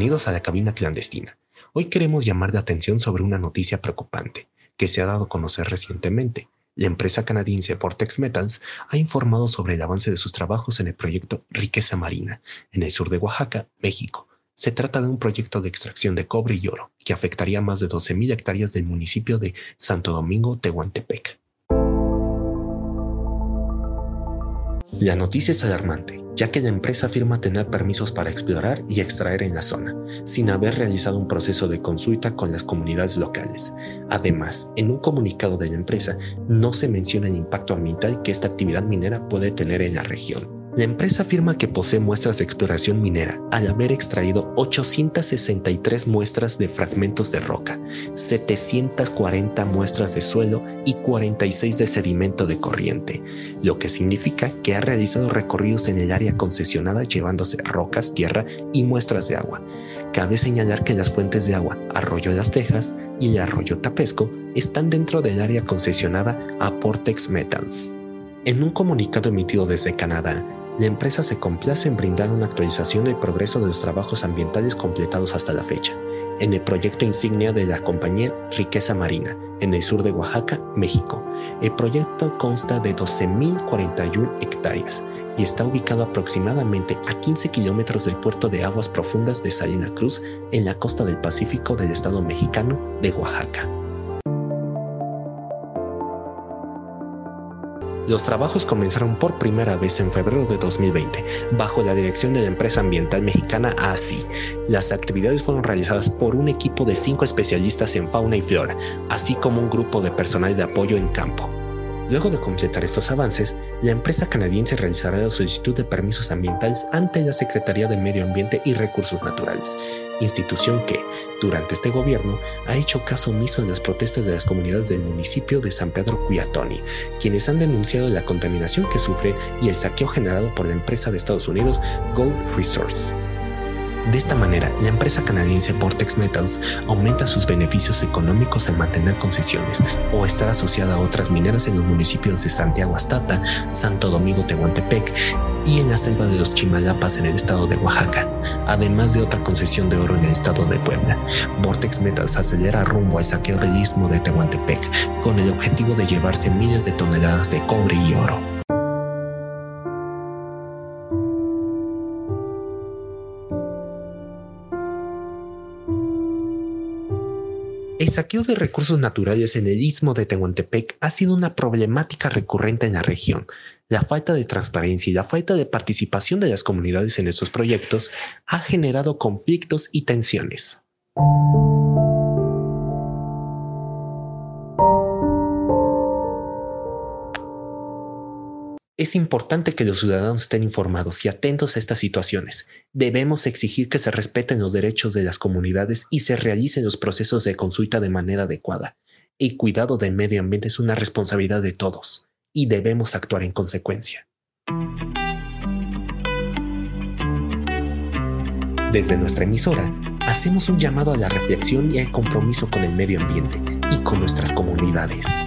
Bienvenidos a la cabina clandestina. Hoy queremos llamar la atención sobre una noticia preocupante que se ha dado a conocer recientemente. La empresa canadiense Vortex Metals ha informado sobre el avance de sus trabajos en el proyecto Riqueza Marina, en el sur de Oaxaca, México. Se trata de un proyecto de extracción de cobre y oro que afectaría más de 12.000 hectáreas del municipio de Santo Domingo, Tehuantepec. La noticia es alarmante, ya que la empresa afirma tener permisos para explorar y extraer en la zona, sin haber realizado un proceso de consulta con las comunidades locales. Además, en un comunicado de la empresa no se menciona el impacto ambiental que esta actividad minera puede tener en la región. La empresa afirma que posee muestras de exploración minera al haber extraído 863 muestras de fragmentos de roca, 740 muestras de suelo y 46 de sedimento de corriente, lo que significa que ha realizado recorridos en el área concesionada llevándose rocas, tierra y muestras de agua. Cabe señalar que las fuentes de agua Arroyo Las Tejas y el Arroyo Tapesco están dentro del área concesionada a Portex Metals. En un comunicado emitido desde Canadá, la empresa se complace en brindar una actualización del progreso de los trabajos ambientales completados hasta la fecha, en el proyecto insignia de la compañía Riqueza Marina, en el sur de Oaxaca, México. El proyecto consta de 12.041 hectáreas y está ubicado aproximadamente a 15 kilómetros del puerto de aguas profundas de Salina Cruz, en la costa del Pacífico del estado mexicano de Oaxaca. Los trabajos comenzaron por primera vez en febrero de 2020, bajo la dirección de la empresa ambiental mexicana ASI. Las actividades fueron realizadas por un equipo de cinco especialistas en fauna y flora, así como un grupo de personal de apoyo en campo. Luego de completar estos avances, la empresa canadiense realizará la solicitud de permisos ambientales ante la Secretaría de Medio Ambiente y Recursos Naturales, institución que, durante este gobierno, ha hecho caso omiso de las protestas de las comunidades del municipio de San Pedro Cuyatoni, quienes han denunciado la contaminación que sufren y el saqueo generado por la empresa de Estados Unidos Gold Resource. De esta manera, la empresa canadiense Vortex Metals aumenta sus beneficios económicos al mantener concesiones o estar asociada a otras mineras en los municipios de Santiago Astata, Santo Domingo Tehuantepec y en la selva de los Chimalapas en el estado de Oaxaca, además de otra concesión de oro en el estado de Puebla. Vortex Metals acelera rumbo al saqueo del istmo de Tehuantepec con el objetivo de llevarse miles de toneladas de cobre y oro. El saqueo de recursos naturales en el istmo de Tehuantepec ha sido una problemática recurrente en la región. La falta de transparencia y la falta de participación de las comunidades en estos proyectos ha generado conflictos y tensiones. Es importante que los ciudadanos estén informados y atentos a estas situaciones. Debemos exigir que se respeten los derechos de las comunidades y se realicen los procesos de consulta de manera adecuada. El cuidado del medio ambiente es una responsabilidad de todos y debemos actuar en consecuencia. Desde nuestra emisora, hacemos un llamado a la reflexión y al compromiso con el medio ambiente y con nuestras comunidades.